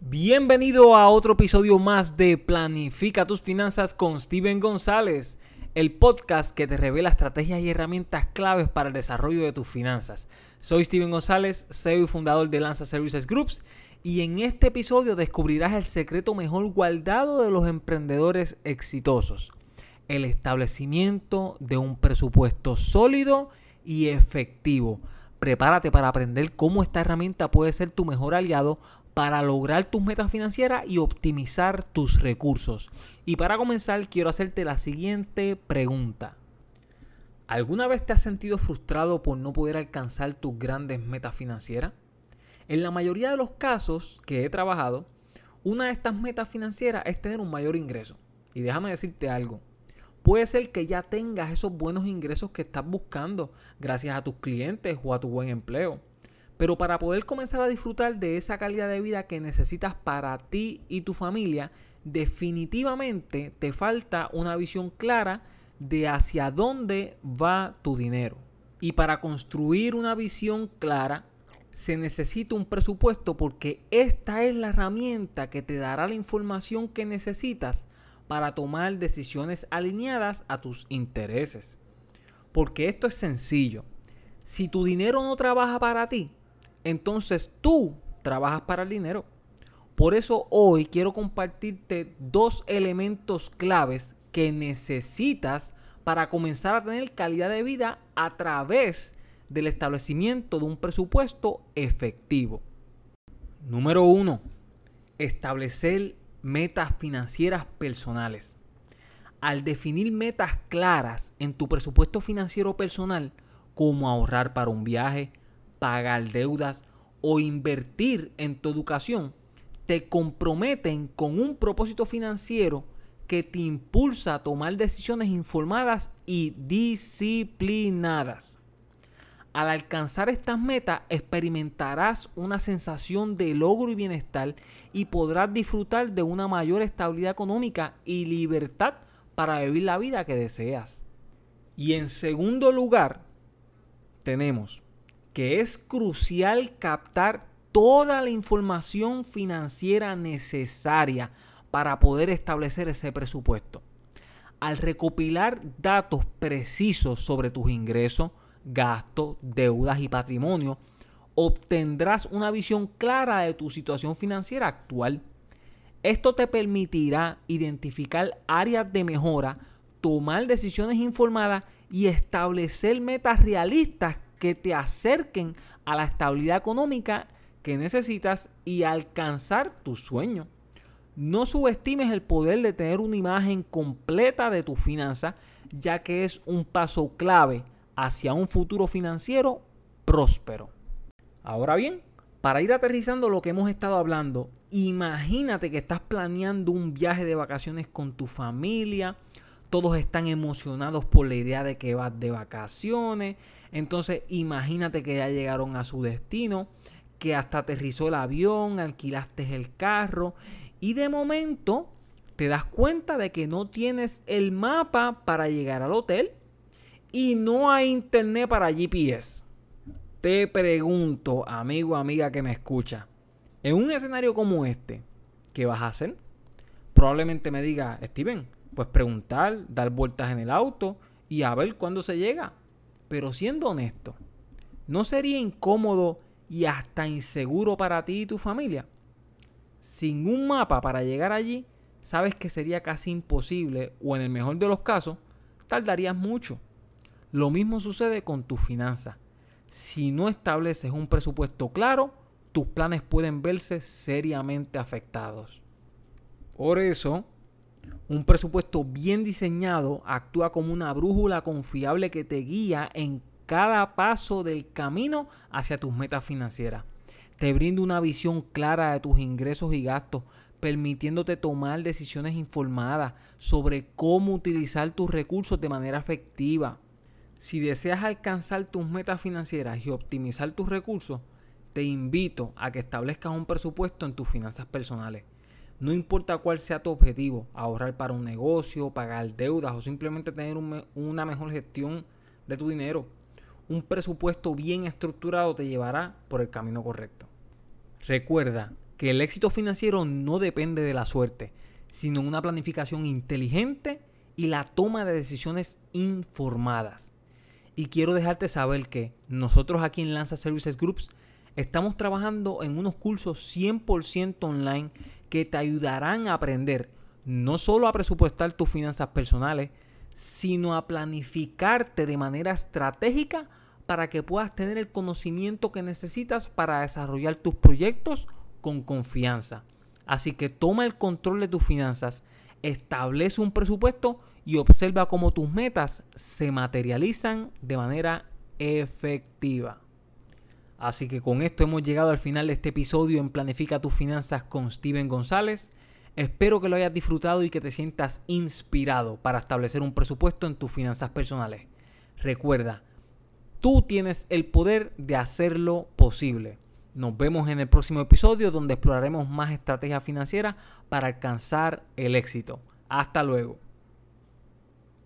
Bienvenido a otro episodio más de Planifica tus finanzas con Steven González, el podcast que te revela estrategias y herramientas claves para el desarrollo de tus finanzas. Soy Steven González, CEO y fundador de Lanza Services Groups, y en este episodio descubrirás el secreto mejor guardado de los emprendedores exitosos, el establecimiento de un presupuesto sólido y efectivo. Prepárate para aprender cómo esta herramienta puede ser tu mejor aliado para lograr tus metas financieras y optimizar tus recursos. Y para comenzar, quiero hacerte la siguiente pregunta. ¿Alguna vez te has sentido frustrado por no poder alcanzar tus grandes metas financieras? En la mayoría de los casos que he trabajado, una de estas metas financieras es tener un mayor ingreso. Y déjame decirte algo. Puede ser que ya tengas esos buenos ingresos que estás buscando gracias a tus clientes o a tu buen empleo. Pero para poder comenzar a disfrutar de esa calidad de vida que necesitas para ti y tu familia, definitivamente te falta una visión clara de hacia dónde va tu dinero. Y para construir una visión clara, se necesita un presupuesto porque esta es la herramienta que te dará la información que necesitas para tomar decisiones alineadas a tus intereses. Porque esto es sencillo. Si tu dinero no trabaja para ti, entonces tú trabajas para el dinero. Por eso hoy quiero compartirte dos elementos claves que necesitas para comenzar a tener calidad de vida a través del establecimiento de un presupuesto efectivo. Número uno, establecer metas financieras personales. Al definir metas claras en tu presupuesto financiero personal, como ahorrar para un viaje, pagar deudas o invertir en tu educación, te comprometen con un propósito financiero que te impulsa a tomar decisiones informadas y disciplinadas. Al alcanzar estas metas experimentarás una sensación de logro y bienestar y podrás disfrutar de una mayor estabilidad económica y libertad para vivir la vida que deseas. Y en segundo lugar, tenemos que es crucial captar toda la información financiera necesaria para poder establecer ese presupuesto. Al recopilar datos precisos sobre tus ingresos, gastos, deudas y patrimonio, obtendrás una visión clara de tu situación financiera actual. Esto te permitirá identificar áreas de mejora, tomar decisiones informadas y establecer metas realistas que te acerquen a la estabilidad económica que necesitas y alcanzar tu sueño. No subestimes el poder de tener una imagen completa de tu finanza, ya que es un paso clave hacia un futuro financiero próspero. Ahora bien, para ir aterrizando lo que hemos estado hablando, imagínate que estás planeando un viaje de vacaciones con tu familia, todos están emocionados por la idea de que vas de vacaciones, entonces imagínate que ya llegaron a su destino, que hasta aterrizó el avión, alquilaste el carro y de momento te das cuenta de que no tienes el mapa para llegar al hotel y no hay internet para GPS. Te pregunto, amigo, amiga que me escucha, en un escenario como este, ¿qué vas a hacer? Probablemente me diga, Steven, pues preguntar, dar vueltas en el auto y a ver cuándo se llega. Pero siendo honesto, ¿no sería incómodo y hasta inseguro para ti y tu familia? Sin un mapa para llegar allí, sabes que sería casi imposible o en el mejor de los casos, tardarías mucho. Lo mismo sucede con tus finanzas. Si no estableces un presupuesto claro, tus planes pueden verse seriamente afectados. Por eso, un presupuesto bien diseñado actúa como una brújula confiable que te guía en cada paso del camino hacia tus metas financieras. Te brinda una visión clara de tus ingresos y gastos, permitiéndote tomar decisiones informadas sobre cómo utilizar tus recursos de manera efectiva. Si deseas alcanzar tus metas financieras y optimizar tus recursos, te invito a que establezcas un presupuesto en tus finanzas personales. No importa cuál sea tu objetivo, ahorrar para un negocio, pagar deudas o simplemente tener una mejor gestión de tu dinero. Un presupuesto bien estructurado te llevará por el camino correcto. Recuerda que el éxito financiero no depende de la suerte, sino una planificación inteligente y la toma de decisiones informadas. Y quiero dejarte saber que nosotros aquí en Lanza Services Groups estamos trabajando en unos cursos 100% online que te ayudarán a aprender no solo a presupuestar tus finanzas personales, sino a planificarte de manera estratégica para que puedas tener el conocimiento que necesitas para desarrollar tus proyectos con confianza. Así que toma el control de tus finanzas, establece un presupuesto y observa cómo tus metas se materializan de manera efectiva. Así que con esto hemos llegado al final de este episodio en Planifica tus finanzas con Steven González. Espero que lo hayas disfrutado y que te sientas inspirado para establecer un presupuesto en tus finanzas personales. Recuerda, tú tienes el poder de hacerlo posible. Nos vemos en el próximo episodio donde exploraremos más estrategias financieras para alcanzar el éxito. Hasta luego.